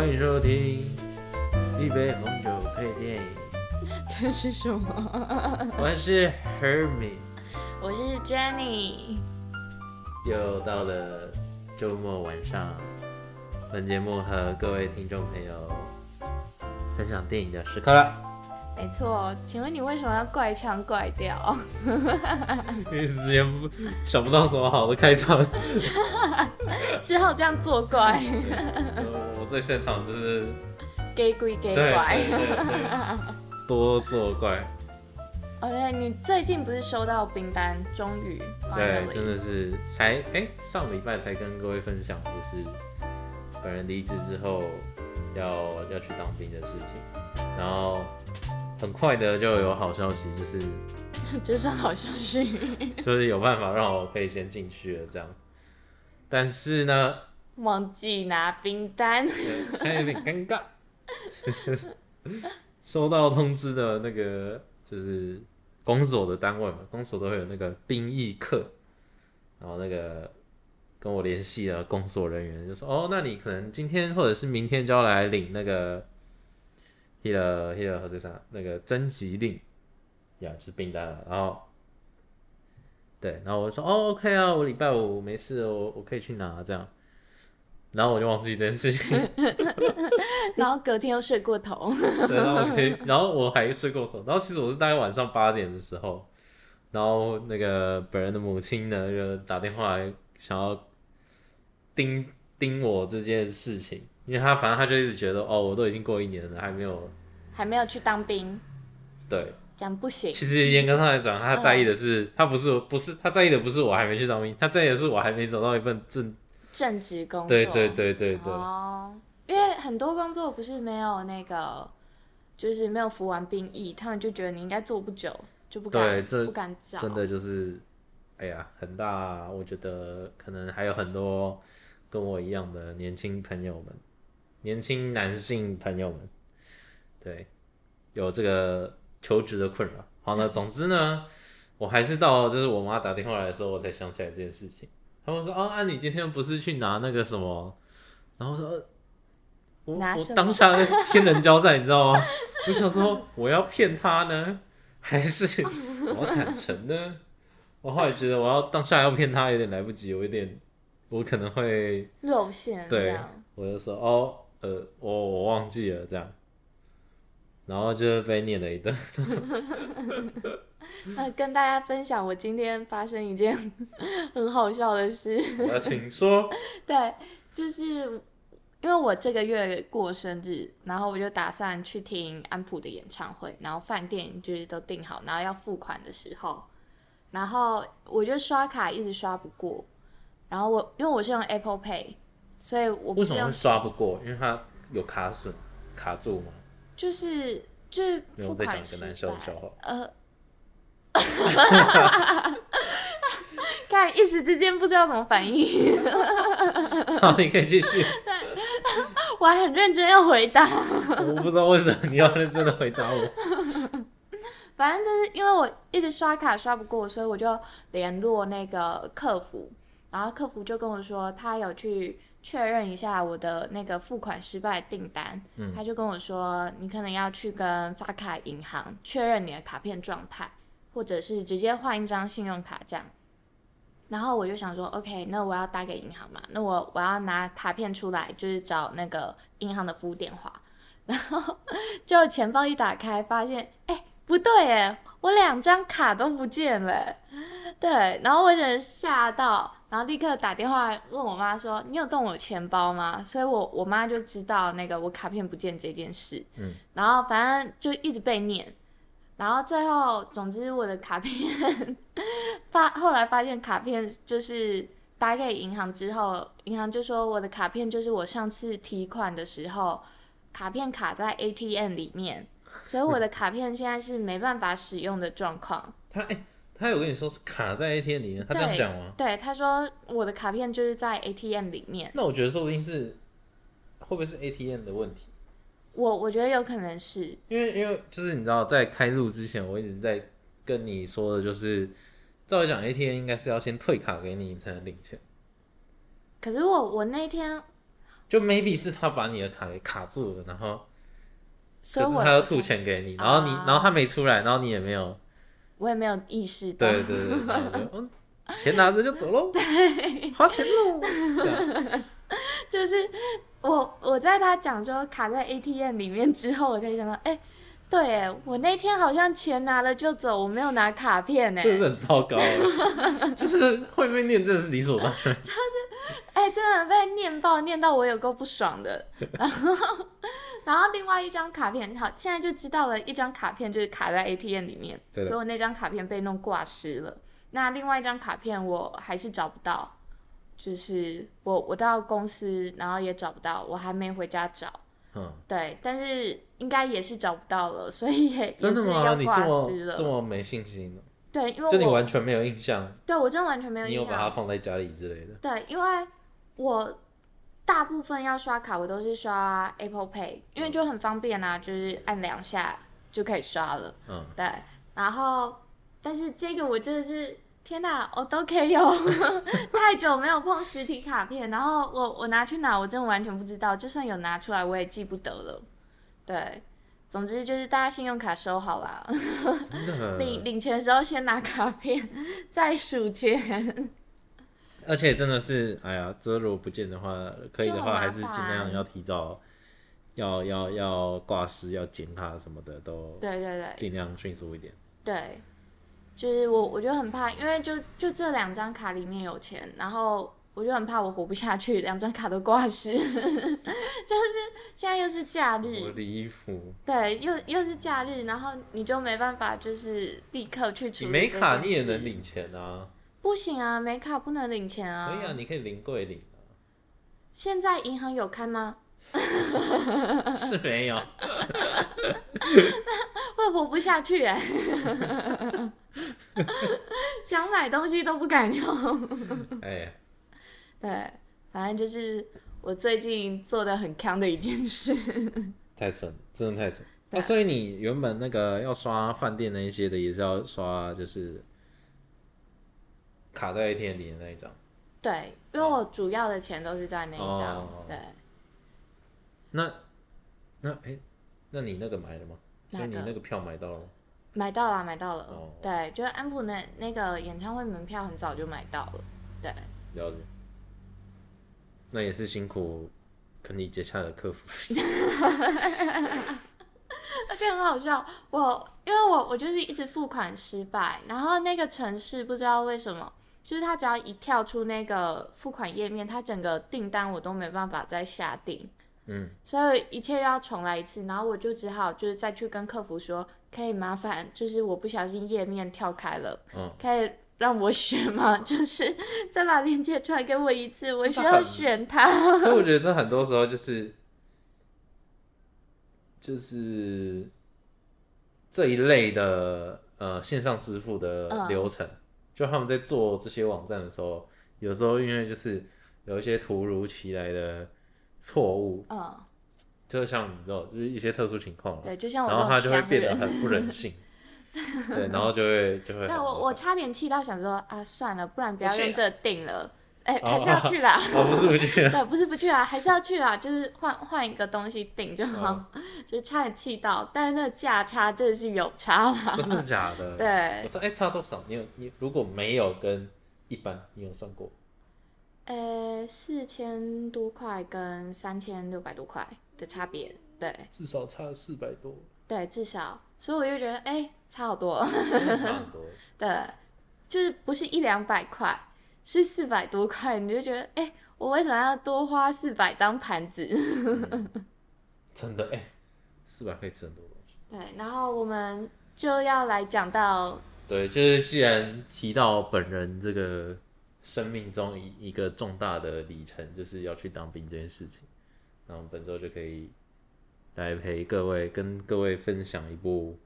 欢迎收听一杯红酒配电影，这是什么？我是 Hermie，我是 Jenny。又到了周末晚上，本节目和各位听众朋友分享电影的时刻了。没错，请问你为什么要怪腔怪调？因为之前不想不到什么好的开场，只好这样作怪，呃我最擅长就是给鬼给对怪。多作怪，哦，对，你最近不是收到兵单，终于对，真的是才哎、上礼拜才跟各位分享，就是本人离职之后要要去当兵的事情，然后很快的就有好消息，就是 就是好消息。就是有办法让我可以先进去了这样，但是呢，忘记拿兵单，现在有点尴尬，收到通知的那个就是公所的单位嘛，公所都会有那个兵役课，然后那个跟我联系的公所人员就说，哦，那你可能今天或者是明天就要来领那个，一个一个和这啥那个征集令，呀，就是订单了，然后。对，然后我就说哦，OK 啊，我礼拜五没事，我我可以去拿这样，然后我就忘记这件事情，然后隔天又睡过头。对，然后我可以，然后我还睡过头，然后其实我是大概晚上八点的时候，然后那个本人的母亲呢就打电话来想要盯盯我这件事情，因为他反正他就一直觉得哦，我都已经过一年了，还没有还没有去当兵，对，这样不行。其实严格上来讲，他在意的是、他不是不是他在意的不是我还没去当兵，他在意的是我还没找到一份正，正职工作。对对对对对，哦，因为很多工作不是没有那个，就是没有服完兵役，他们就觉得你应该做不久，就不敢不敢找。真的就是，哎呀，很大，我觉得可能还有很多跟我一样的年轻朋友们，年轻男性朋友们，对，有这个求职的困扰。好呢，总之呢，我还是到就是我妈打电话来的时候，我才想起来这件事情。他们说，哦，啊，你今天不是去拿那个什么？然后我说，呃我我当下在天人交战，你知道吗？我想说，我要骗他呢，还是我坦诚呢？我后来觉得我要当下要骗他有点来不及，我有点，我可能会，露馅这对。我就说哦，呃，我我忘记了这样，然后就被念了一顿。那 跟大家分享，我今天发生一件 很好笑的事。我要请说，对，就是因为我这个月过生日，然后我就打算去听安普的演唱会，然后饭店就是都订好，然后要付款的时候，然后我就刷卡一直刷不过，然后我因为我是用 Apple Pay，所以我为什么会刷不过？因为它有卡损卡住吗？就是就是我在讲一个款失难笑的败笑话。呃，看一时之间不知道怎么反应，好，你可以继续。我还很认真要回答。我不知道为什么你要认真的回答我。反正就是因为我一直刷卡刷不过，所以我就联络那个客服，然后客服就跟我说他有去确认一下我的那个付款失败订单，嗯他就跟我说你可能要去跟发卡银行确认你的卡片状态，或者是直接换一张信用卡这样。然后我就想说，OK，那我要打给银行嘛，那我我要拿卡片出来，就是找那个银行的服务电话。然后 就钱包一打开，发现哎、不对耶，我两张卡都不见了耶。对，然后我有点吓到，然后立刻打电话问我妈说：“你有动我钱包吗？”所以我我妈就知道那个我卡片不见这件事。嗯，然后反正就一直被念，然后最后总之我的卡片 发后来发现卡片就是打给银行之后，银行就说我的卡片就是我上次提款的时候卡片卡在 ATM 里面，所以我的卡片现在是没办法使用的状况。他哎、他有跟你说是卡在 ATM 里面，他这样讲吗？对，他说我的卡片就是在 ATM 里面，那我觉得说不定是会不会是 ATM 的问题？我我觉得有可能是，因为因为就是你知道，在开录之前，我一直在跟你说的，就是照理讲，ATM 应该是要先退卡给你，你才能领钱。可是我我那天就 maybe 是他把你的卡给卡住了，然后可是他要吐钱给你，然后你啊然后他没出来，然后你也没有，我也没有意识到。对对对，钱拿着就走喽，花钱喽，就是我我在他讲说卡在 ATM 里面之后，我才想到，哎、对耶，我那天好像钱拿了就走，我没有拿卡片呢。这是很糟糕，就是会被念，真的是理所当然。哎、真的被念爆，念到我有够不爽的。然后，然后另外一张卡片，好，现在就知道了，一张卡片就是卡在 ATM 里面，所以我那张卡片被弄挂失了。那另外一张卡片我还是找不到，就是我我到公司，然后也找不到，我还没回家找。嗯，对，但是应该也是找不到了，所以也真的是要你这挂么失了。这么没信心呢？对，因为就你我完全没有印象，对我真的完全没有印象你有印。把它放在家里之类的。对，因为我大部分要刷卡，我都是刷 Apple Pay，因为就很方便啊，就是按两下就可以刷了。嗯，对，然后但是这个我真的是天哪，我都可以有 太久没有碰实体卡片，然后我我拿去哪，我真的完全不知道，就算有拿出来，我也记不得了。对，总之就是大家信用卡收好啦，领领钱的时候先拿卡片，再数钱。而且真的是，哎呀，这如果不见的话，可以的话还是尽量要提早，要要要挂失，要剪卡什么的，都对对对。尽量迅速一点。对，就是我我就很怕，因为就就这两张卡里面有钱，然后我就很怕我活不下去，两张卡都挂失，就是现在又是假日我的衣服，对，又又是假日，然后你就没办法就是立刻去处你没卡你也能领钱啊，不行啊，没卡不能领钱啊。可以啊，你可以临柜领啊，现在银行有开吗？是没有。会活不下去哎、想买东西都不敢用。哎，对，反正就是我最近做的很坑的一件事。太蠢，真的太蠢。对那、所以你原本那个要刷饭店那一些的，也是要刷，就是卡在 ATM 里的那一张。对，因为我主要的钱都是在那一张。哦对，那那哎、那你那个买了吗？所以你那个票买到了吗？买到了，买到了。哦对，就是安普那那个演唱会门票很早就买到了。对，了解。那也是辛苦跟你接洽的客服。而且很好笑，我因为我我就是一直付款失败，然后那个城市不知道为什么，就是他只要一跳出那个付款页面，他整个订单我都没办法再下订。嗯，所以一切又要重来一次，然后我就只好就是再去跟客服说，可以麻烦，就是我不小心页面跳开了，嗯可以让我选吗？就是再把链接出来给我一次，我需要选它。所以我觉得这很多时候就是就是这一类的呃线上支付的嗯流程，就他们在做这些网站的时候，有时候因为就是有一些突如其来的错误，嗯，就像你知道，就是一些特殊情况，对，就像我然后他就会变得。很不人性，对，然后就会就会很但我我差点气到想说啊，算了，不然不要用这定了，哎、哦还是要去啦。哦不是不去了，对，不是不去啊，还是要去啦，就是换换一个东西定就好，哦就是差点气到，但是那个价差真的是有差啦。真的假的？对我说哎、差多少？你有你如果没有跟一般，你有算过？呃，四千多块跟三千六百多块的差别，对至少差四百多，对，至少，所以我就觉得，哎、差好多，差很多。对，就是不是一两百块，是四百多块，你就觉得，哎、我为什么要多花四百当盘子？真的哎，四百可以吃很多东西。对，然后我们就要来讲到，对，就是既然提到本人这个生命中一一个重大的里程，就是要去当兵这件事情，那我们本周就可以来陪各位跟各位分享一部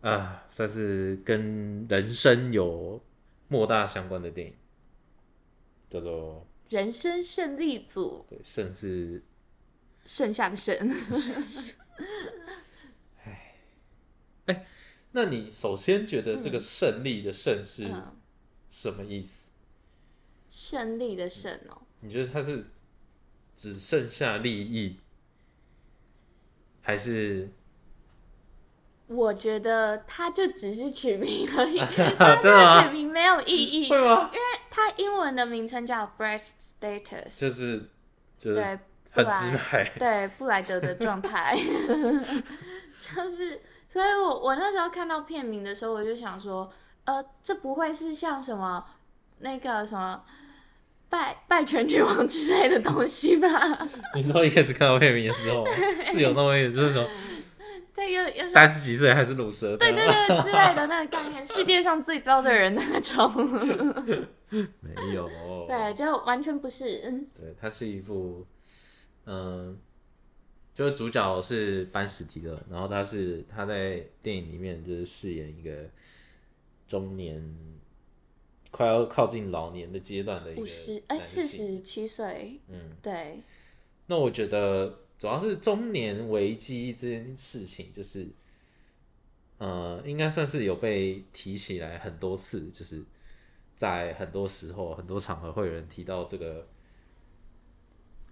啊，算是跟人生有莫大相关的电影，叫做人生胜利组，对，胜是剩下的胜。哎，哎，那你首先觉得这个胜利的胜是嗯，什么意思？胜利的胜哦、你觉得它是只剩下利益，还是我觉得他就只是取名而已，真他这个取名没有意义。会吗？它英文的名称叫 breast status，就是就是对，很直莱白，对布莱德的状态，就是，所以我我那时候看到片名的时候，我就想说，呃，这不会是像什么那个什么拜拜全女王之类的东西吧？你说一开始看到片名的时候，是有那么一点，就是说 这个又三十几岁还是乳蛇，对对对之类的 那个概念，世界上最糟的人的那种，没有，对，就完全不是，嗯对，它是一部，嗯，就是主角是班史提勒，然后他是他在电影里面就是饰演一个中年快要靠近老年的阶段的一个五十哎四十七岁，嗯，对，那我觉得主要是中年危机这件事情，就是，呃，应该算是有被提起来很多次，就是在很多时候、很多场合会有人提到这个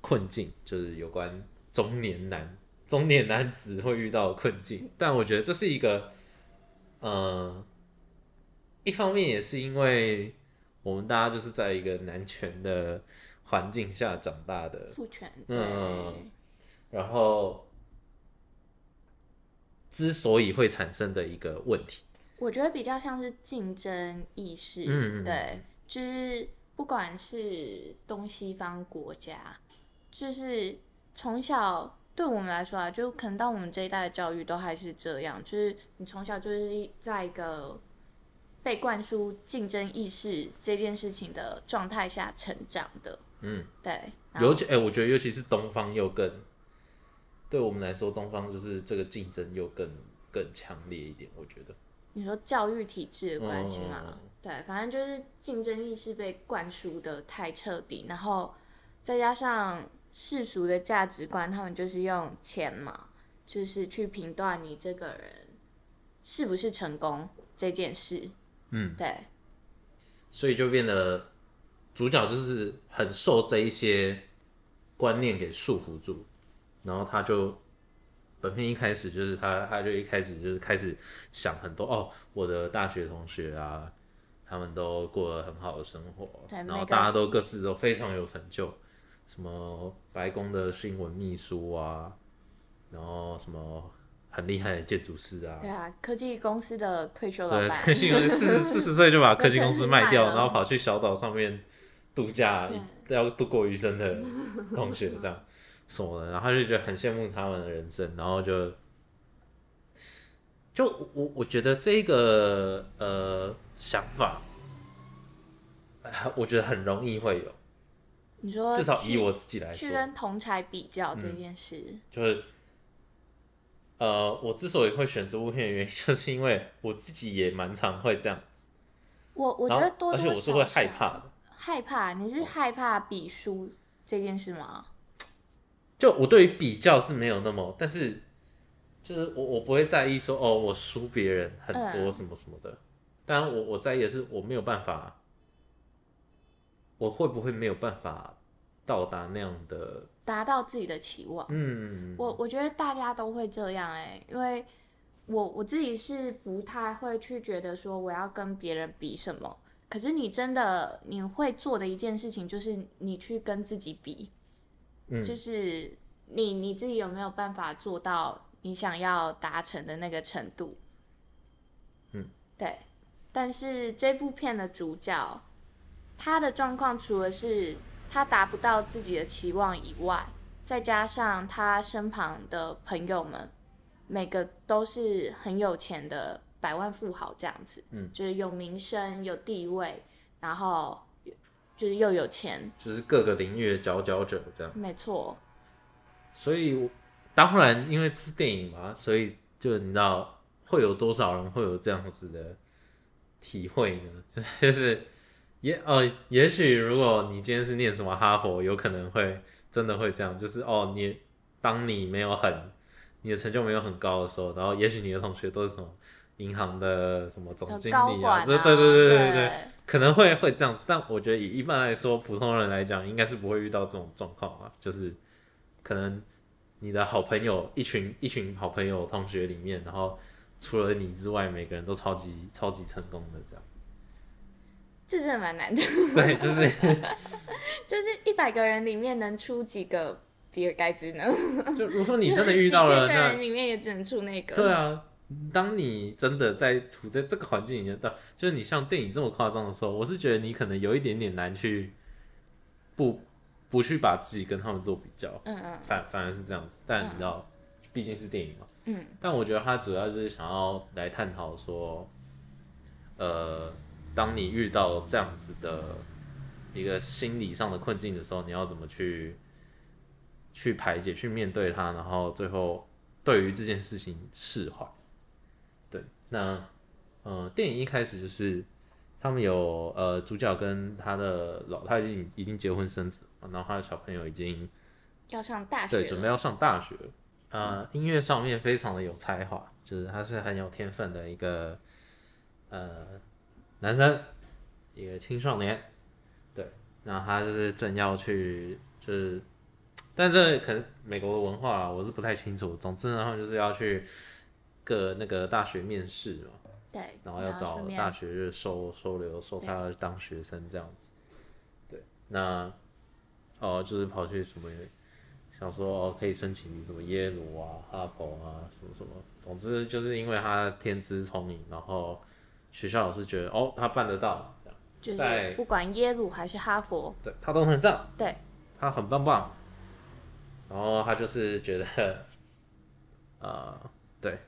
困境，就是有关中年男、中年男子会遇到的困境。但我觉得这是一个，呃，一方面也是因为我们大家就是在一个男权的环境下长大的，父权，嗯对。然后之所以会产生的一个问题，我觉得比较像是竞争意识，嗯嗯嗯对，就是不管是东西方国家，就是从小对我们来说啊，就可能到我们这一代的教育都还是这样，就是你从小就是在一个被灌输竞争意识这件事情的状态下成长的，嗯，对，尤其哎、我觉得尤其是东方又更，对我们来说，东方就是这个竞争又更更强烈一点，我觉得，你说教育体制的关系嘛？嗯对，反正就是竞争意识被灌输的太彻底，然后再加上世俗的价值观，他们就是用钱嘛，就是去评断你这个人是不是成功这件事。嗯，对，所以就变得主角就是很受这一些观念给束缚住，然后他就本片一开始就是他他就一开始就是开始想很多哦，我的大学同学啊，他们都过了很好的生活，然后大家都各自都非常有成就，什么白宫的新闻秘书啊，然后什么很厉害的建筑师啊，对啊，科技公司的退休老对，板。科，技公司四十四十岁就把科技公司卖掉，然后跑去小岛上面度假，要度过余生的 同学这样什么的，然后他就觉得很羡慕他们的人生，然后就就我我觉得这个呃想法，呃我觉得很容易会有，你说至少以我自己来说，去跟同才比较这件事，就是，呃，我之所以会选这部片的原因，就是因为我自己也蛮常会这样，我我觉得多多而且我是会害怕的。害怕，你是害怕比输这件事吗？就我对于比较是没有那么，但是就是我我不会在意说哦，我输别人很多嗯什么什么的。当然我我在意的是我没有办法，我会不会没有办法到达那样的达到自己的期望。嗯我我觉得大家都会这样哎、因为我我自己是不太会去觉得说我要跟别人比什么，可是你真的你会做的一件事情就是你去跟自己比，嗯就是你你自己有没有办法做到你想要达成的那个程度？嗯，对。但是这部片的主角，他的状况除了是他达不到自己的期望以外，再加上他身旁的朋友们，每个都是很有钱的百万富豪这样子，嗯，就是有名声、有地位，然后就是又有钱，就是各个领域的佼佼者这样。没错，所以当然因为是电影嘛，所以就你知道会有多少人会有这样子的体会呢？就是也哦，也许如果你今天是念什么哈佛，有可能会真的会这样，就是哦，你当你没有很你的成就没有很高的时候，然后也许你的同学都是什么银行的什么总经理啊，这对对对对对对，对，可能会会这样子，但我觉得以一般来说，普通人来讲，应该是不会遇到这种状况啊。就是可能你的好朋友一群一群好朋友同学里面，然后除了你之外，每个人都超级超级成功的这样。这真的蛮难的。对，就是 就是一百个人里面能出几个比尔盖茨呢？就如果你真的遇到了，那人里面也只能出那个。对啊，当你真的在处在这个环境里面，到就是你像电影这么夸张的时候，我是觉得你可能有一点点难去不不去把自己跟他们做比较，嗯嗯反反而是这样子。但你知道，毕竟是电影嘛。嗯但我觉得他主要就是想要来探讨说，呃，当你遇到这样子的一个心理上的困境的时候，你要怎么去去排解、去面对它，然后最后对于这件事情释怀。对，那呃，电影一开始就是他们有呃主角跟他的老他已经已经结婚生子，然后他的小朋友已经要上大，学对。准备要上大学了。呃，音乐上面非常的有才华，就是他是很有天分的一个呃男生，一个青少年。对，然后他就是正要去，就是，但这可能美国的文化啊，我是不太清楚。总之呢，他们就是要去各那个大学面试嘛，对，然后要找大学就收收留收他当学生这样子。对，那哦，就是跑去什么，想说哦可以申请什么耶鲁啊、哈佛啊什么什么，总之就是因为他天资聪颖，然后学校老师觉得哦他办得到，这样就是不管耶鲁还是哈佛，对他都能上，对，他很棒棒。然后他就是觉得，呃，对，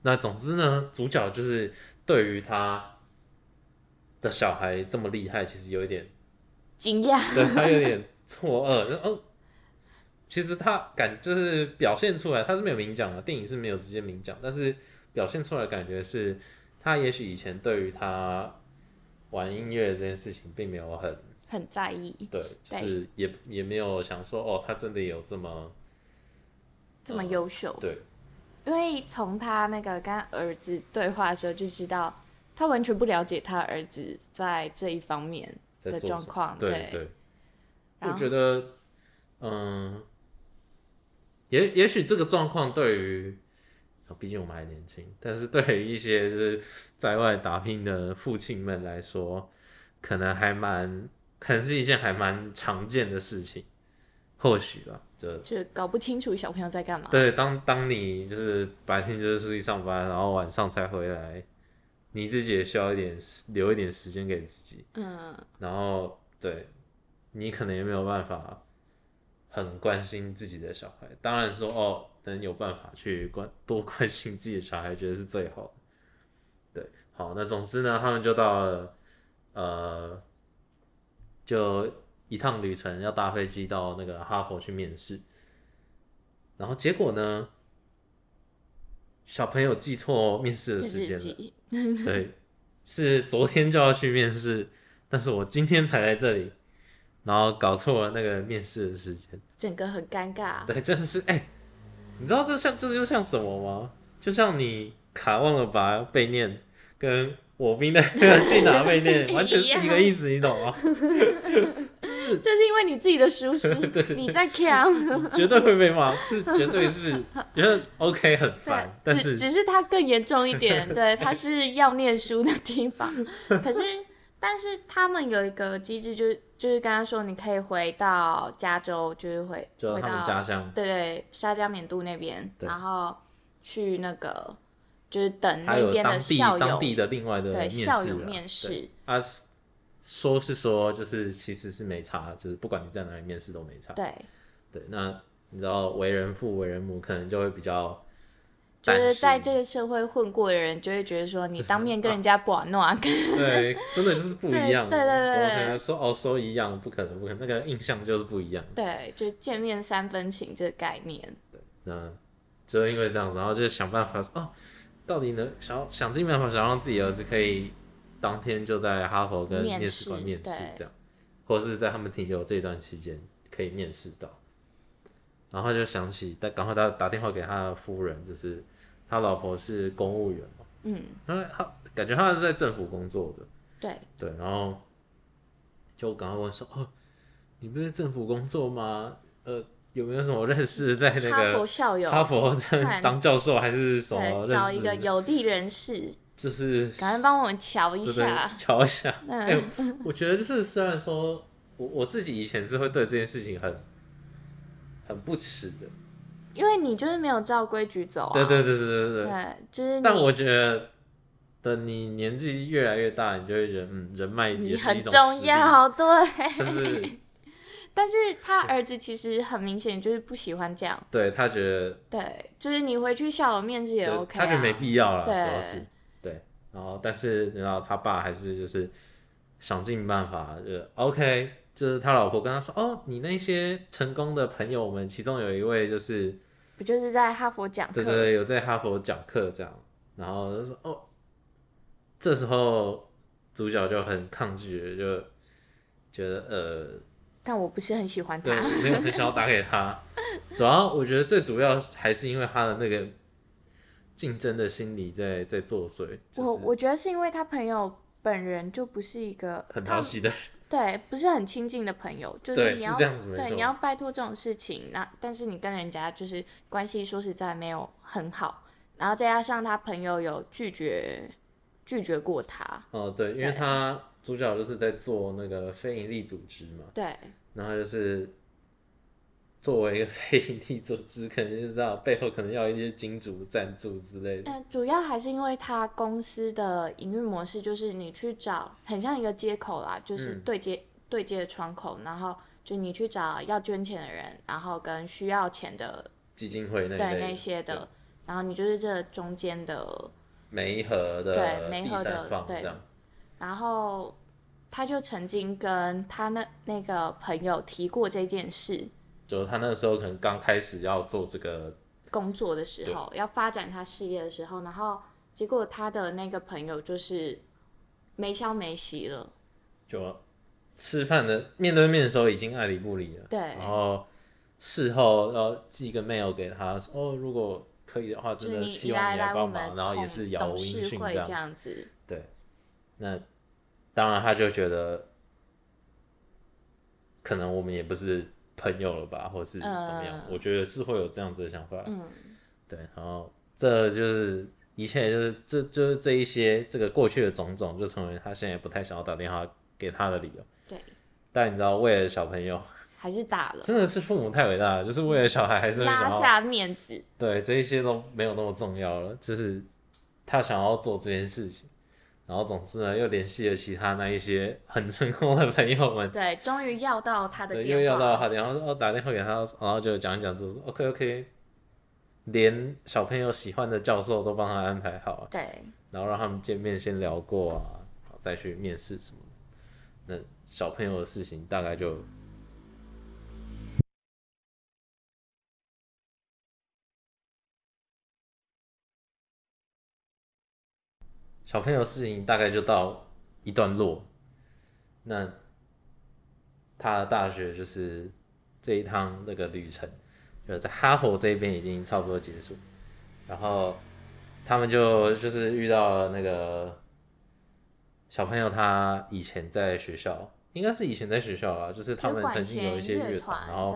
那总之呢，主角就是对于他的小孩这么厉害，其实有一点，惊讶。对他有点错愕，就哦，其实他感就是表现出来，他是没有明讲的，电影是没有直接明讲，但是表现出来的感觉是，他也许以前对于他玩音乐这件事情并没有很。很在意，对，就是也也没有想说哦，他真的有这么这么优秀。对因为从他那个跟儿子对话的时候就知道，他完全不了解他儿子在这一方面的状况。对对，我觉得嗯，也也许这个状况对于，哦毕竟我们还年轻，但是对于一些就是在外打拼的父亲们来说，可能还蛮可能是一件还蛮常见的事情，或许吧，就就搞不清楚小朋友在干嘛。对，当当你就是白天就是出去上班，然后晚上才回来，你自己也需要一点留一点时间给自己。嗯，然后对你可能也没有办法很关心自己的小孩。当然说哦，能有办法去关多关心自己的小孩，觉得是最好的。对，好，那总之呢，他们就到了呃，就一趟旅程，要搭飞机到那个哈佛去面试。然后结果呢，小朋友记错面试的时间了。对，是昨天就要去面试，但是我今天才来这里，然后搞错了那个面试的时间。整个很尴尬。对，真的是哎、你知道这像这就像什么吗？就像你卡忘了把背念跟我兵的这个去哪背念，完全是一个意思，你懂吗？就是因为你自己的疏失，你在扛。绝对会被骂，是绝对是觉得 OK 很烦，但是只只是他更严重一点，对，他是要念书的地方。可是，但是他们有一个机制，就是就是刚刚说，你可以回到加州，就是回回就他们到家乡，对对沙加缅度那边，然后去那个就是等那边的校友，当地的另外的对校友面试，啊，说是说就是其实是没差，就是不管你在哪里面试都没差。对，对，那你知道为人父为人母可能就会比较就是在这个社会混过的人，就会觉得说，你当面跟人 家不玩弄啊，跟对，真的就是不一样。对对对对怎么可能说哦说一样？不可能，不可能，那个印象就是不一样。对，就见面三分情这个概念。对那就因为这样子，然后就想办法哦，到底能想想尽办法想让自己儿子可以当天就在哈佛跟面面试官面试这样，或者是在他们停留这段期间可以面试到。然后他就想起，但赶快打打电话给他的夫人，就是他老婆是公务员嘛，嗯，他他感觉他是在政府工作的，对，对，然后就赶快问说，哦，你不是在政府工作吗？呃，有没有什么认识在那哈佛个校友，哈佛在当教授还是什么对，找一个？有利人士，就是赶快帮我们瞧一下。瞧一下。嗯。哎、我觉得就是虽然说我我自己以前是会对这件事情很很不耻的，因为你就是没有照规矩走啊。对对对对对对。对，就是但我觉得，等你年纪越来越大，你就会觉得，嗯，人脉也是一种很重，要，对。就是 但是他儿子其实很明显就是不喜欢这样，对他觉得对，就是你回去笑我面子也 OK 他觉得没啊。必要了，主要是对，然后但是你知道他爸还是就是想尽办法，就是 OK，就是他老婆跟他说，哦，你那些成功的朋友们，其中有一位就是不就是在哈佛讲课？对对对，有在哈佛讲课这样，然后就说哦，这时候主角就很抗拒，就觉得呃，但我不是很喜欢对，他。没有很想要打给他。主要我觉得最主要还是因为他的那个竞争的心理在在作祟，就是我我觉得是因为他朋友本人就不是一个很他讨喜的人。对，不是很亲近的朋友，就是，你要。对你要拜托这种事情，那但是你跟人家就是关系说实在没有很好，然后再加上他朋友有拒绝拒绝过他，哦，对，因为他主角就是在做那个非营利组织嘛，对然后就是作为一个非营利组织，可能就知道背后可能要一些金主赞助之类的。呃，主要还是因为他公司的营运模式，就是你去找很像一个接口啦，就是嗯对接、对接的窗口，然后就你去找要捐钱的人，然后跟需要钱的基金会那对那些的，然后你就是这中间的，媒合的对媒合的对样。然后他就曾经跟他那那个朋友提过这件事，就是他那时候可能刚开始要做这个，工作的时候，要发展他事业的时候，然后结果他的那个朋友就是没消没息了，就吃饭的面对面的时候已经爱理不理了，对。然后事后要寄个 mail 给他说，哦，如果可以的话，真的希望你来帮忙，然后也是杳无董音讯这样。子，那当然，他就觉得可能我们也不是朋友了吧，或是怎么样？嗯我觉得是会有这样子的想法。嗯，对，然后这就是一切，就是这就是这一些这个过去的种种，就成为他现在不太想要打电话给他的理由。对，但你知道，为了小朋友，还是打了，真的是父母太伟大了，就是为了小孩，还是拉下面子，对这一些都没有那么重要了，就是他想要做这件事情。然后总之呢，又联系了其他那一些很成功的朋友们，对，终于要到他的对，电话，又要到他电话，哦，打电话给他，然后就讲一讲，就是 OK OK，连小朋友喜欢的教授都帮他安排好了，对，然后让他们见面先聊过啊，再去面试什么的。那小朋友的事情大概就小朋友事情大概就到一段落。那他的大学就是这一趟那个旅程，就在哈佛这边已经差不多结束，然后他们就就是遇到了那个小朋友，他以前在学校，应该是以前在学校啦，就是他们曾经有一些乐团，然后，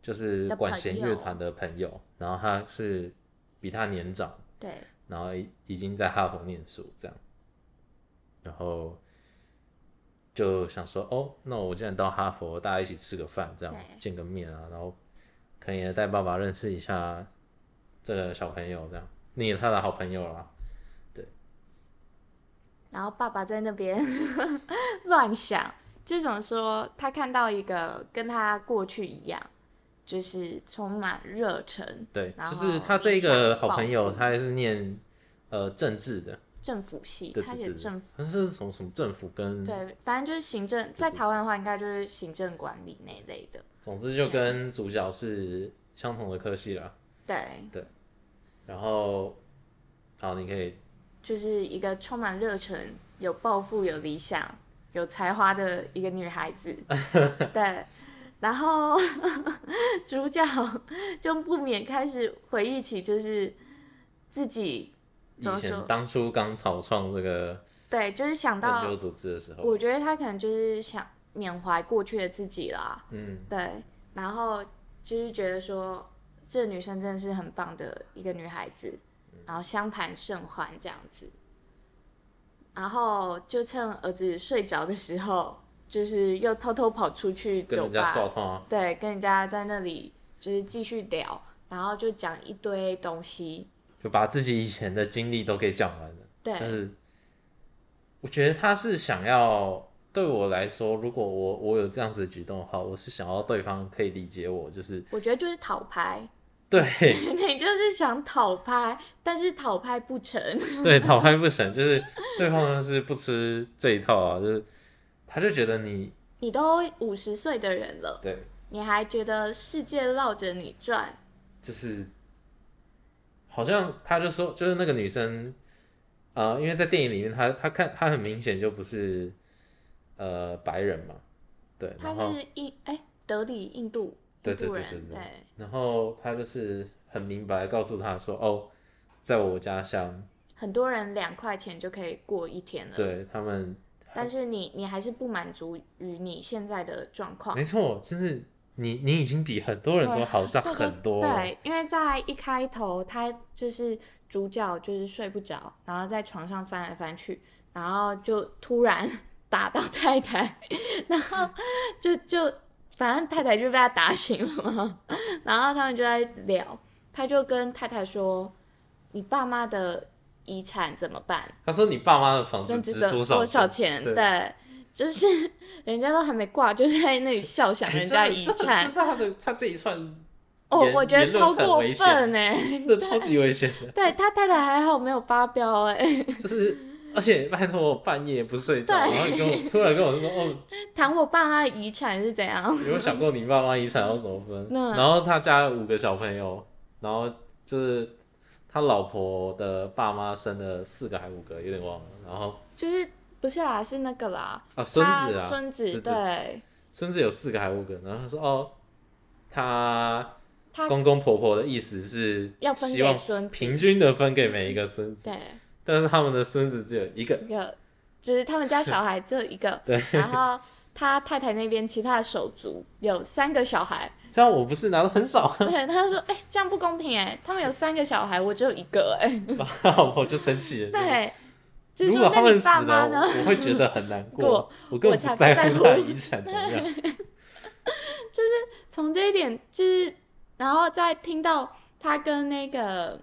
就是管弦乐团的朋友，然后他是比他年长，对，然后已已经在哈佛念书这样，然后就想说，哦，那我既然到哈佛，大家一起吃个饭，这样见个面啊，然后可以带爸爸认识一下这个小朋友，这样你也他的好朋友啦。然后爸爸在那边 乱想，就怎么说？他看到一个跟他过去一样，就是充满热忱，对，然就是他这个想报好朋友，他还是念呃政治的，政府系，他也政府，他是什么什么政府跟，对，反正就是行政，在台湾的话，应该就是行政管理那一类的，总之就跟主角是相同的科系啦。对对，然后，好，你可以就是一个充满热忱、有抱负、有理想、有才华的一个女孩子。对，然后 主角 就不免开始回忆起，就是自己以怎么说前当初刚草创这个对，就是想到，组织的时候，我觉得他可能就是想缅怀过去的自己啦，嗯，对，然后就是觉得说这女生真的是很棒的一个女孩子，然后相谈甚欢这样子，然后就趁儿子睡着的时候，就是又偷偷跑出去酒跟人家吧，对，跟人家在那里就是继续聊，然后就讲一堆东西，就把自己以前的经历都给讲完了。对，就是我觉得他是想要对我来说，如果我我有这样子的举动的话，我是想要对方可以理解我，就是我觉得就是讨拍，对 你就是想讨拍，但是讨拍不成，对讨拍不成，就是对方就是不吃这一套啊，就是他就觉得你你都五十岁的人了，对，你还觉得世界绕着你转，就是好像他就说，就是那个女生，呃，因为在电影里面他，他看他很明显就不是呃白人嘛，对，他然后是印哎德里印度对对对对然后他就是很明白告诉他说，哦，在我家乡，很多人两块钱就可以过一天了，对他们，但是你你还是不满足于你现在的状况。没错，就是你你已经比很多人都好上很多了，对，因为在一开头，他就是主角就是睡不着，然后在床上翻来翻去，然后就突然 打到太太，然后就就反正太太就被他打醒了嘛，然后他们就在聊，他就跟太太说：“你爸妈的遗产怎么办？他说你爸妈的房子值多值少少钱？？”对对。就是 人家都还没挂，就在那里笑 想哎人家遗产这，是他的他这一串哦，我觉得超过分哎、真的超级危险的。对他太太还好没有发飙哎、就是，而且拜托我半夜不睡觉，然后你跟我突然跟我说，哦，谈我爸妈的遗产是怎样？有没有想过你爸妈遗产要怎么分？然后他家有五个小朋友，然后就是他老婆的爸妈生了四个还五个，有点忘了。然后就是不是啦，是那个啦，啊，孙子啊，孙子对对，孙子有四个还五个。然后他说，哦，他他公公婆婆的意思是要分给孙子平均的分给每一个孙子，对但是他们的孙子只有一个。一个，就是他们家小孩只有一个，对，然后他太太那边其他的手足有三个小孩，这样我不是拿的很少，对，他说哎、这样不公平哎，他们有三个小孩，我只有一个哎，我就生气了。对，就是如说那你果他们死了，爸妈呢？我会觉得很难过过。我根本我才不在在乎乎他的遗产怎么样。从这一点就是，然后再听到他跟那个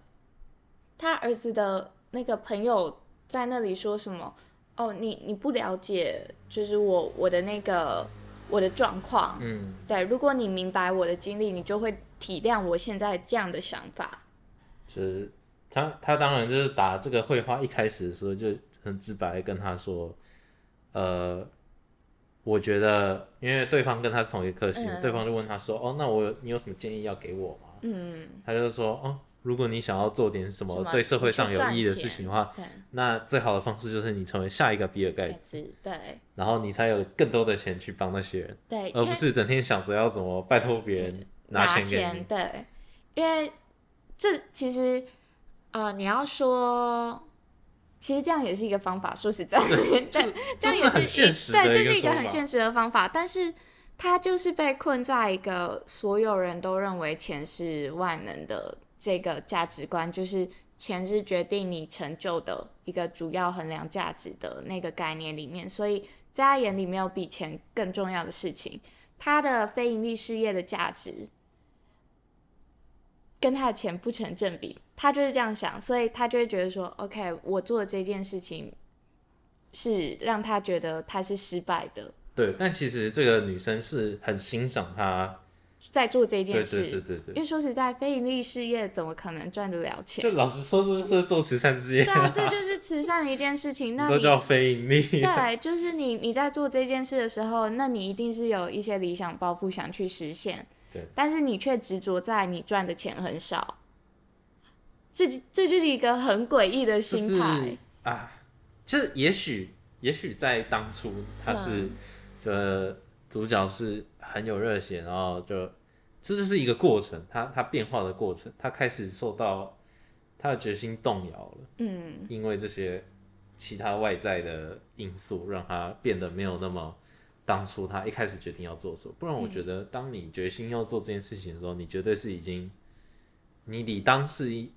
他儿子的那个朋友在那里说什么，哦，你你不了解，就是我我的那个我的状况，嗯，对，如果你明白我的经历，你就会体谅我现在这样的想法，就是他他当然就是打这个绘画一开始的时候就很直白跟他说，呃，我觉得因为对方跟他是同一个科系，嗯。对方就问他说，哦，那我有你有什么建议要给我吗？嗯，他就说，哦，如果你想要做点什什么么对社会上有意义的事情的话，对，那最好的方式就是你成为下一个比尔盖盖茨，对然后你才有更多的钱去帮那些人。对，而不是整天想着要怎么拜托别人拿钱给你。对，因为这其实呃，你要说，其实这样也是一个方法。说实在，对，这样也这是很一现实对，这是一个很现实的方法。但是他就是被困在一个所有人都认为钱是万能的这个价值观，就是钱是决定你成就的一个主要衡量价值的那个概念里面，所以在他眼里没有比钱更重要的事情。他的非盈利事业的价值跟他的钱不成正比，他就是这样想，所以他就会觉得说，OK，我做的这件事情是让他觉得他是失败的，对，但其实这个女生是很欣赏他，在做这件事。对对对。因为说实在，非盈利事业怎么可能赚得了钱？就老实说，这就是做慈善事业，对啊，这就是慈善的一件事情。那你都叫非盈利。对，就是你你在做这件事的时候，那你一定是有一些理想抱负想去实现，对，但是你却执着在你赚的钱很少，这这就是一个很诡异的就是心态。啊，就是也许也许在当初他是，呃、主角是很有热血，然后就这就是一个过程，他他变化的过程，他开始受到他的决心动摇了，嗯，因为这些其他外在的因素让他变得没有那么当初他一开始决定要做的时候。不然，我觉得当你决心要做这件事情的时候，你绝对是已经你理当是一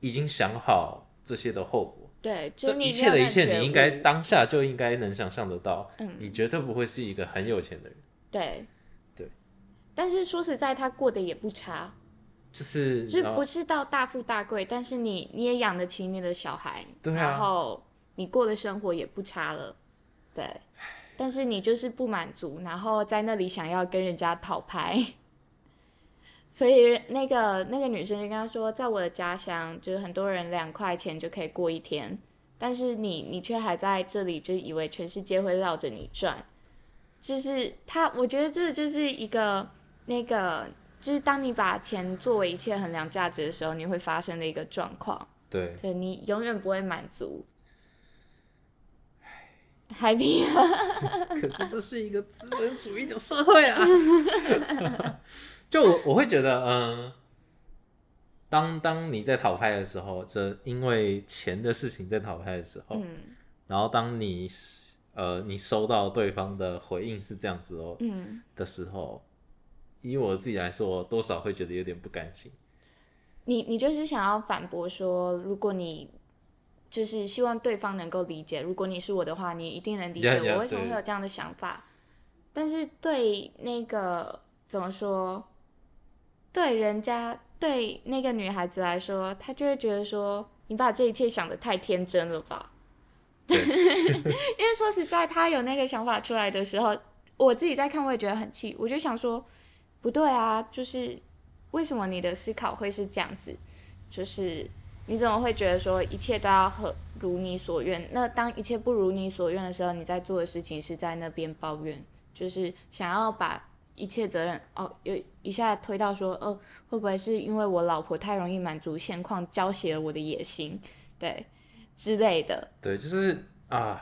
已经想好这些的后果。对，就这一切的一切，你应该当当下就应该能想象得到，嗯你绝对不会是一个很有钱的人，对对。但是说实在，他过得也不差，就是就是不是到大富大贵，但是你你也养得起你的小孩，对啊然后你过的生活也不差了，对。但是你就是不满足，然后在那里想要跟人家讨拍，所以那个那个女生就跟他说，在我的家乡，就是很多人两块钱就可以过一天，但是你你却还在这里，就以为全世界会绕着你转，就是他，我觉得这就是一个那个，就是当你把钱作为一切衡量价值的时候，你会发生的一个状况，对，对你永远不会满足。happy 可是这是一个资本主义的社会啊！就我我会觉得，嗯，当当你在讨拍的时候，这因为钱的事情在讨拍的时候，嗯然后当你呃你收到对方的回应是这样子哦嗯，的时候，以我自己来说，我多少会觉得有点不甘心。你你就是想要反驳说，如果你就是希望对方能够理解，如果你是我的话，你一定能理解我为什么会有这样的想法。但是对那个怎么说，对人家对那个女孩子来说，她就会觉得说，你把这一切想的太天真了吧？因为说实在，她有那个想法出来的时候，我自己在看，我也觉得很气。我就想说，不对啊，就是为什么你的思考会是这样子？就是你怎么会觉得说一切都要和如你所愿？那当一切不如你所愿的时候，你在做的事情是在那边抱怨，就是想要把一切责任哦，有一下推到说，哦，会不会是因为我老婆太容易满足现况，浇熄了我的野心，对之类的。对，就是啊，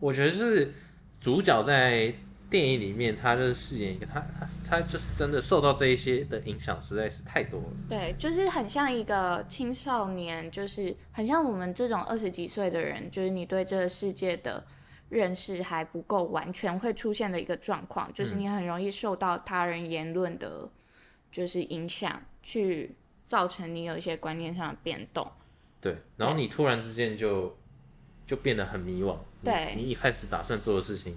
我觉得是主角在电影里面，他就是饰演一个他他他就是真的受到这一些的影响实在是太多了。对，就是很像一个青少年，就是很像我们这种二十几岁的人，就是你对这个世界的认识还不够完全，会出现的一个状况，就是你很容易受到他人言论的，就是影响，去造成你有一些观念上的变动。对，然后你突然之间就就变得很迷惘。对你一开始打算做的事情，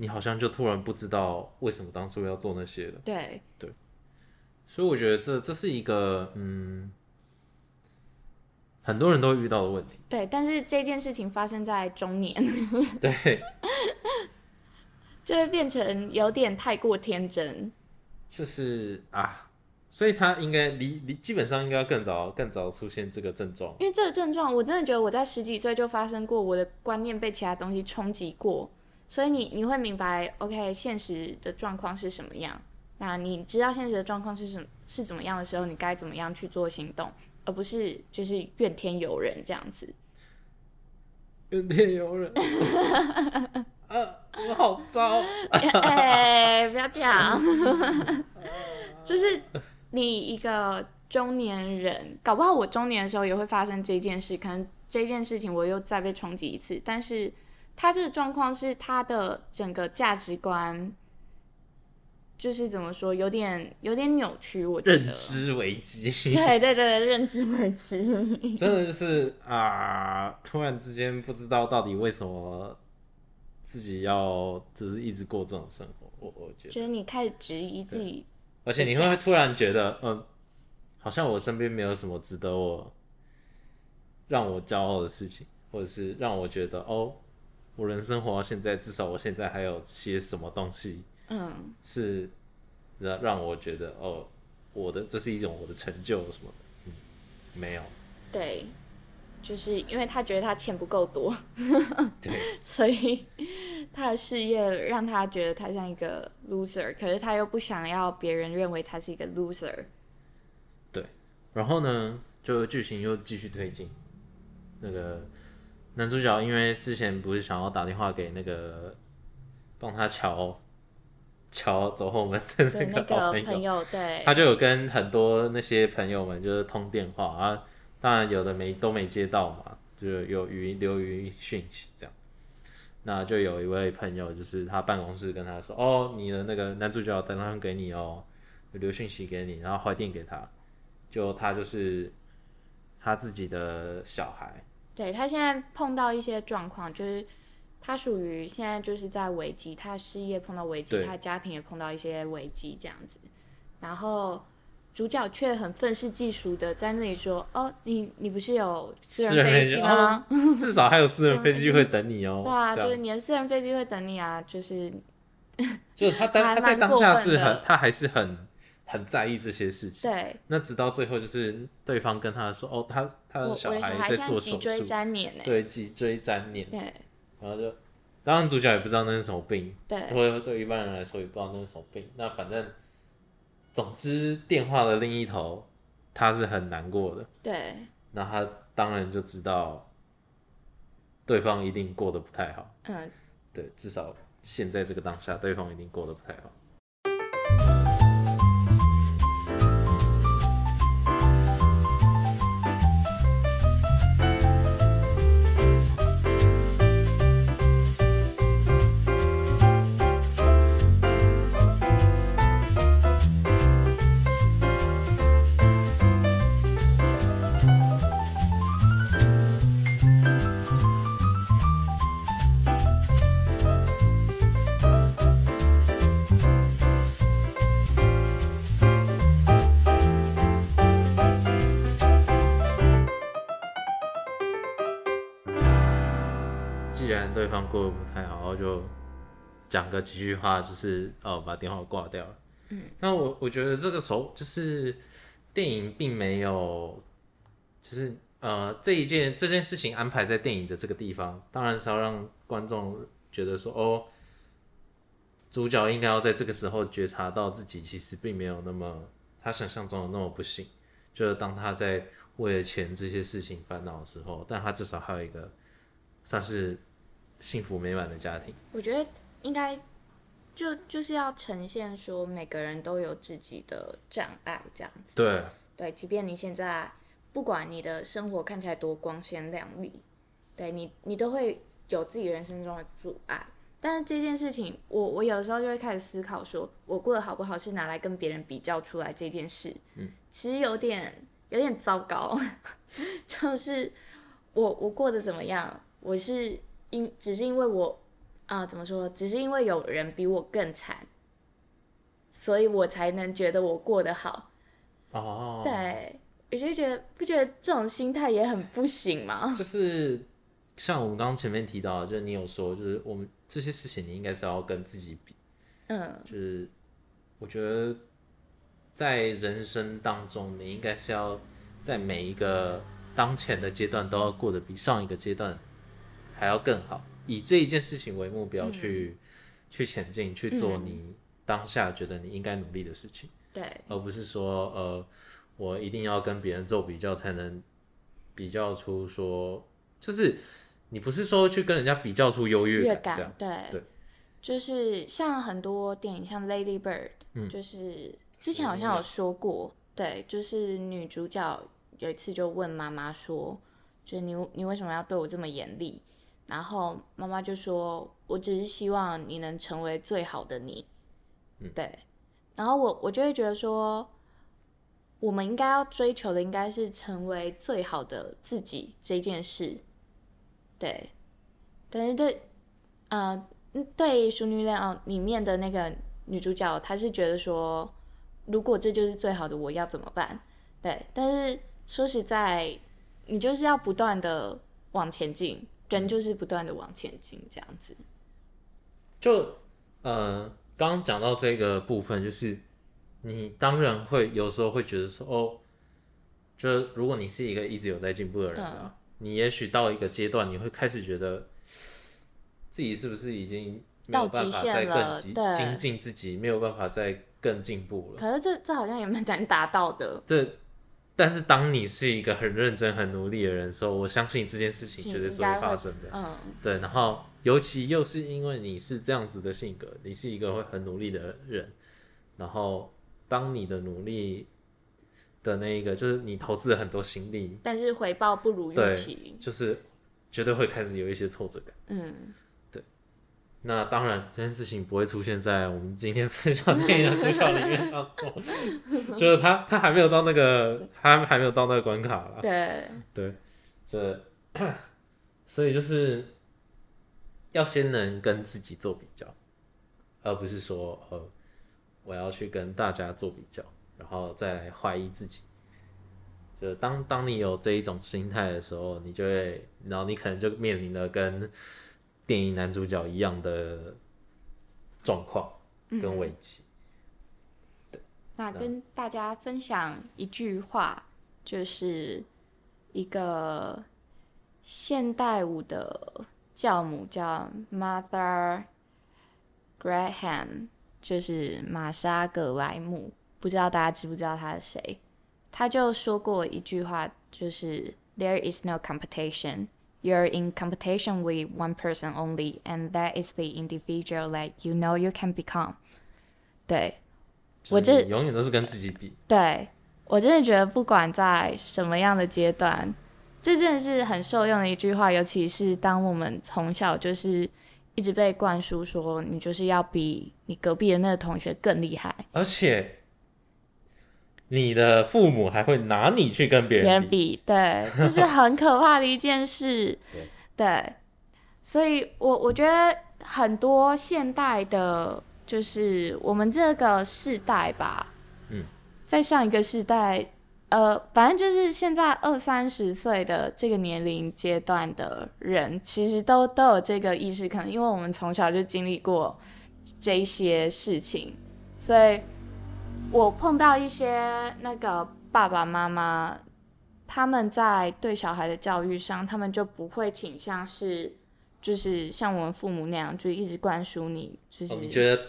你好像就突然不知道为什么当初要做那些了。对对，所以我觉得这这是一个嗯，很多人都遇到的问题。对，但是这件事情发生在中年，对，就会变成有点太过天真。就是啊，所以他应该离离基本上应该要更早更早出现这个症状。因为这个症状，我真的觉得我在十几岁就发生过，我的观念被其他东西冲击过，所以你你会明白，OK，现实的状况是什么样。那你知道现实的状况是什是怎么样的时候，你该怎么样去做行动，而不是就是怨天尤人这样子。怨天尤人，啊，我好糟。哎、不要讲，就是你一个中年人，搞不好我中年的时候也会发生这件事，可能这件事情我又再被冲击一次，但是他这个状况是他的整个价值观，就是怎么说，有点有点扭曲，我觉得认得。知危机，对对对，认知危机。真的就是啊，突然之间不知道到底为什么自己要就是一直过这种生活，我我觉得，觉得你开始质疑自己，而且你会突然觉得，嗯，好像我身边没有什么值得我让我骄傲的事情，或者是让我觉得哦，我人生活到现在，至少我现在还有些什么东西嗯，是让让我觉得哦，我的这是一种我的成就什么的，嗯，没有，对，就是因为他觉得他钱不够多，对。所以他的事业让他觉得他像一个 loser，可是他又不想要别人认为他是一个 loser。对然后呢，就剧情又继续推进。那个男主角因为之前不是想要打电话给那个帮他瞧瞧走后门的，那那个好朋友，个朋友，对，他就有跟很多那些朋友们就是通电话啊，当然有的没都没接到嘛，就有语音留语音讯息这样。那就有一位朋友，就是他办公室跟他说：“哦，你的那个男主角打电话给你哦，留讯息给你，然后回电给他。”就他就是他自己的小孩，对他现在碰到一些状况，就是他属于现在就是在危机，他事业碰到危机，对他家庭也碰到一些危机这样子，然后主角却很愤世嫉俗的在那里说：“哦，你你不是有私人飞机机吗？至少还有私人飞机会等你哦。对啊，就是你的私人飞机会等你啊，就是就他当 他在当下是很的他还是很很在意这些事情。对那直到最后，就是对方跟他说：“哦，他他的小孩孩在做手术，椎粘连呢，对脊椎粘连。”对然后就，当然主角也不知道那是什么病，对对对一般人来说也不知道那是什么病。那反正，总之电话的另一头他是很难过的，对那他当然就知道对方一定过得不太好。嗯，对，至少现在这个当下，对方一定过得不太好。对方过得不太好，然后就讲个几句话，就是哦把电话挂掉了。嗯，那我我觉得这个时候就是电影并没有，就是呃这一件这件事情安排在电影的这个地方，当然是要让观众觉得说哦，主角应该要在这个时候觉察到自己其实并没有那么他想象中的那么不幸，就是当他在为了钱这些事情烦恼的时候，但他至少还有一个算是幸福美满的家庭。我觉得应该就就是要呈现说每个人都有自己的障碍这样子。对，对，即便你现在不管你的生活看起来多光鲜亮丽，对你你都会有自己人生中的阻碍。但是这件事情，我我有的时候就会开始思考说，我过得好不好是拿来跟别人比较出来这件事，嗯，其实有点有点糟糕，就是我我过得怎么样，我是因只是因为我啊、怎么说，只是因为有人比我更惨，所以我才能觉得我过得好。哦，对，我就觉得不觉得这种心态也很不行吗？就是像我们刚刚前面提到，就是你有说，就是我们这些事情你应该是要跟自己比，嗯，就是我觉得在人生当中，你应该是要在每一个当前的阶段都要过得比上一个阶段还要更好，以这一件事情为目标去、去前进，去做你当下觉得你应该努力的事情。对，而不是说呃，我一定要跟别人做比较才能比较出说，就是你不是说去跟人家比较出优越乐感这样。感，，对，对。就是像很多电影，像《Lady Bird》，就是之前好像有说过，对，就是女主角有一次就问妈妈说，就是你你为什么要对我这么严厉？然后妈妈就说，我只是希望你能成为最好的你，对。然后我我就会觉得说，我们应该要追求的应该是成为最好的自己这件事，对。但是对，呃，嗯对《熟女恋》哦里面的那个女主角，她是觉得说，如果这就是最好的，我要怎么办？对。但是说实在，你就是要不断的往前进，人就是不断的往前进，这样子。就呃，刚刚讲到这个部分，就是你当然会有时候会觉得说，哦，就如果你是一个一直有在进步的人啊，你也许到一个阶段，你会开始觉得自己是不是已经没有到极办法再更精进自己，没有办法再更进步了。可是这这好像也蛮难达到的，这，但是当你是一个很认真、很努力的人的时候，我相信这件事情绝对是会会发生的。嗯，对，然后尤其又是因为你是这样子的性格，你是一个会很努力的人，然后当你的努力的那一个，就是你投资了很多心力，但是回报不如预期。就是绝对会开始有一些挫折感。嗯，那当然，这件事情不会出现在我们今天分享电影的主角里面当中，就是他他还没有到那个，他还没有到那个关卡啦。对，对，这所以就是要先能跟自己做比较，而不是说呃我要去跟大家做比较，然后再来怀疑自己。就当当你有这一种心态的时候，你就会，然后你可能就面临了跟电影男主角一样的状况跟危机。那跟大家分享一句话，就是一个现代舞的教母叫 Mother Graham，就是玛莎·格莱姆，不知道大家知不知道她是谁？她就说过一句话，就是 There is no competition. You're in competition with one person only, and that is the individual that you know you can become. 对，我这永远都是跟自己比，对我真的觉得，不管在什么样的阶段，这真的是很受用的一句话。尤其是当我们从小就是一直被灌输说，你就是要比你隔壁的那个同学更厉害，而且你的父母还会拿你去跟别别人比。对，这是很可怕的一件事对。对，所以我我觉得很多现代的，就是我们这个世代吧，嗯，在上一个世代，呃，反正就是现在二三十岁的这个年龄阶段的人，其实都都有这个意识，可能因为我们从小就经历过这一些事情，所以我碰到一些那个爸爸妈妈，他们在对小孩的教育上，他们就不会倾向是，就是像我们父母那样，就一直灌输你，就是、哦你觉得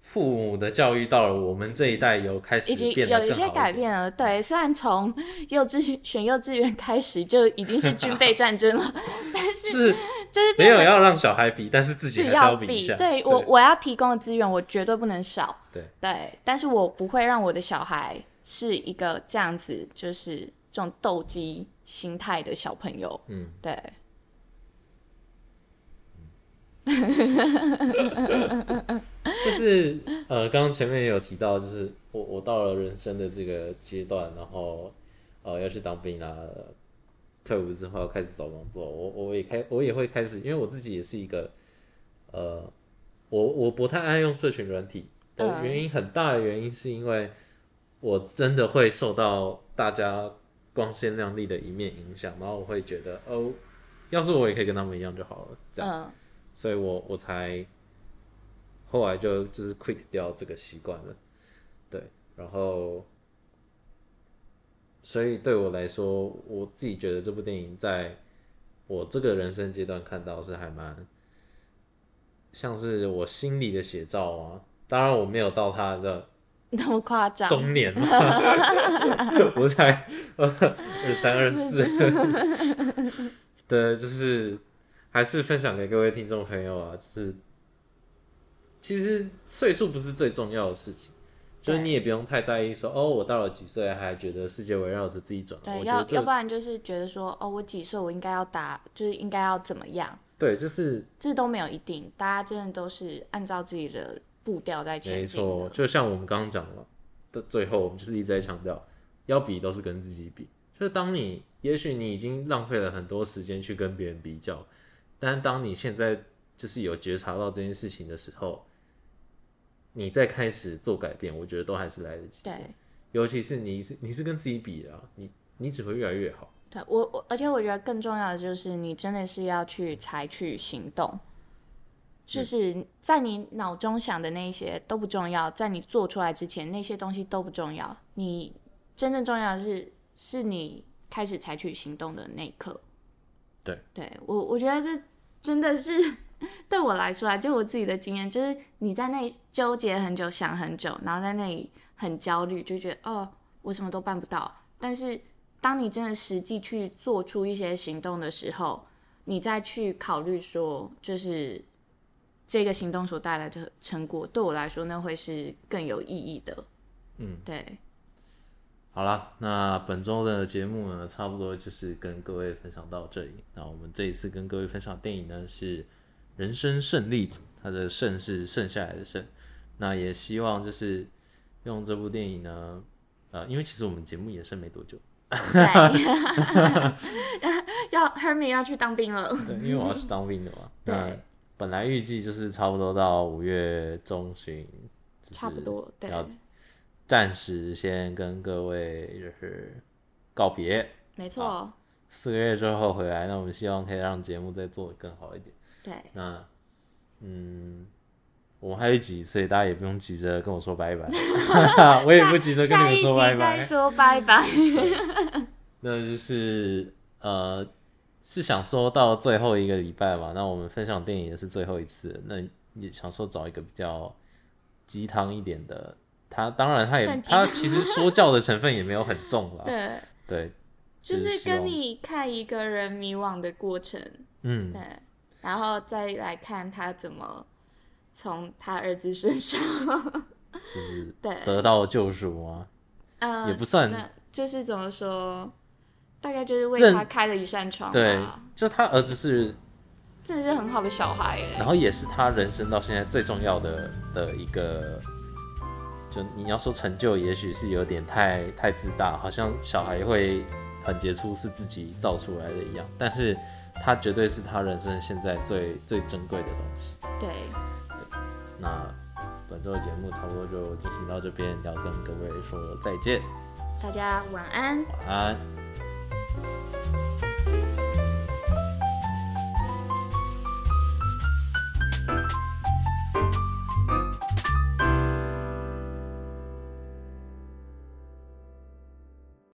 父母的教育到了我们这一代有开始已经有一些改？变了。对，虽然从幼稚园选幼稚园开始就已经是军备战争了，但是就是没有要让小孩比，但是自己就还是要比一下。对我我要提供的资源，我绝对不能少。对对，但是我不会让我的小孩是一个这样子，就是这种斗鸡心态的小朋友。嗯，对，就是呃，刚刚前面也有提到，就是我我到了人生的这个阶段，然后呃要去当兵啊，退伍之后要开始找工作，我我也开我也会开始，因为我自己也是一个呃，我我不太爱用社群软体的嗯。原因，很大的原因是因为我真的会受到大家光鲜亮丽的一面影响，然后我会觉得哦，要是我也可以跟他们一样就好了，这样。嗯。所以我我才后来就就是 quit 掉这个习惯了，对，然后所以对我来说，我自己觉得这部电影在我这个人生阶段看到是还蛮像是我心里的写照啊。当然我没有到他的 那么夸张。中年嘛，我才二三二四，对，就是还是分享给各位听众朋友啊，就是其实岁数不是最重要的事情，就是你也不用太在意说哦，我到了几岁还觉得世界围绕着自己转，对，要要不然就是觉得说，哦，我几岁我应该要打，就是应该要怎么样，对，就是这都没有一定，大家真的都是按照自己的步调在前进没错，就像我们刚刚讲了的最后，我们就是一直在强调，要比都是跟自己比。就是当你也许你已经浪费了很多时间去跟别人比较，但当你现在就是有觉察到这件事情的时候，你再开始做改变，我觉得都还是来得及。对，尤其是你是你是跟自己比的、啊，你你只会越来越好。对我我，而且我觉得更重要的就是，你真的是要去采取行动，就是在你脑中想的那些都不重要，在你做出来之前，那些东西都不重要。你真正重要的是，是你开始采取行动的那一刻。对，对我我觉得这真的是 对我来说啊，就我自己的经验，就是你在那里纠结很久，想很久，然后在那里很焦虑，就觉得哦，我什么都办不到。但是当你真的实际去做出一些行动的时候，你再去考虑说，就是这个行动所带来的成果，对我来说，那会是更有意义的。嗯，对，好了，那本周的节目呢，差不多就是跟各位分享到这里。那我们这一次跟各位分享的电影呢是《人生胜利组》，它的“胜”是剩下来的“胜”。那也希望就是用这部电影呢，呃，因为其实我们节目也剩没多久，对，要 Hermie 要去当兵了。对，因为我要去当兵的嘛。对那本来预计就是差不多到五月中旬，差不多，对，要暂时先跟各位就是告别，没错，四个月之后回来，那我们希望可以让节目再做得更好一点。对，那嗯，我们还有一集，所以大家也不用急着跟我说拜拜，我也不急着跟你们说拜拜。再说拜拜。那就是呃，是想说到最后一个礼拜嘛，那我们分享电影也是最后一次，那也想说找一个比较鸡汤一点的。他当然，他也他其实说教的成分也没有很重了，对，对，就是跟你看一个人迷惘的过程，嗯，对，然后再来看他怎么从他儿子身上，就是 对，得到救赎啊，呃，也不算就是怎么说，大概就是为他开了一扇窗对吧，，就他儿子是，真的是很好的小孩耶然。后也是他人生到现在最重要的的一个。就你要说成就，也许是有点太太自大，好像小孩会很杰出是自己造出来的一样，但是他绝对是他人生现在最最珍贵的东西。对对，那本周的节目差不多就进行到这边，要跟各位说再见。大家晚安。晚安。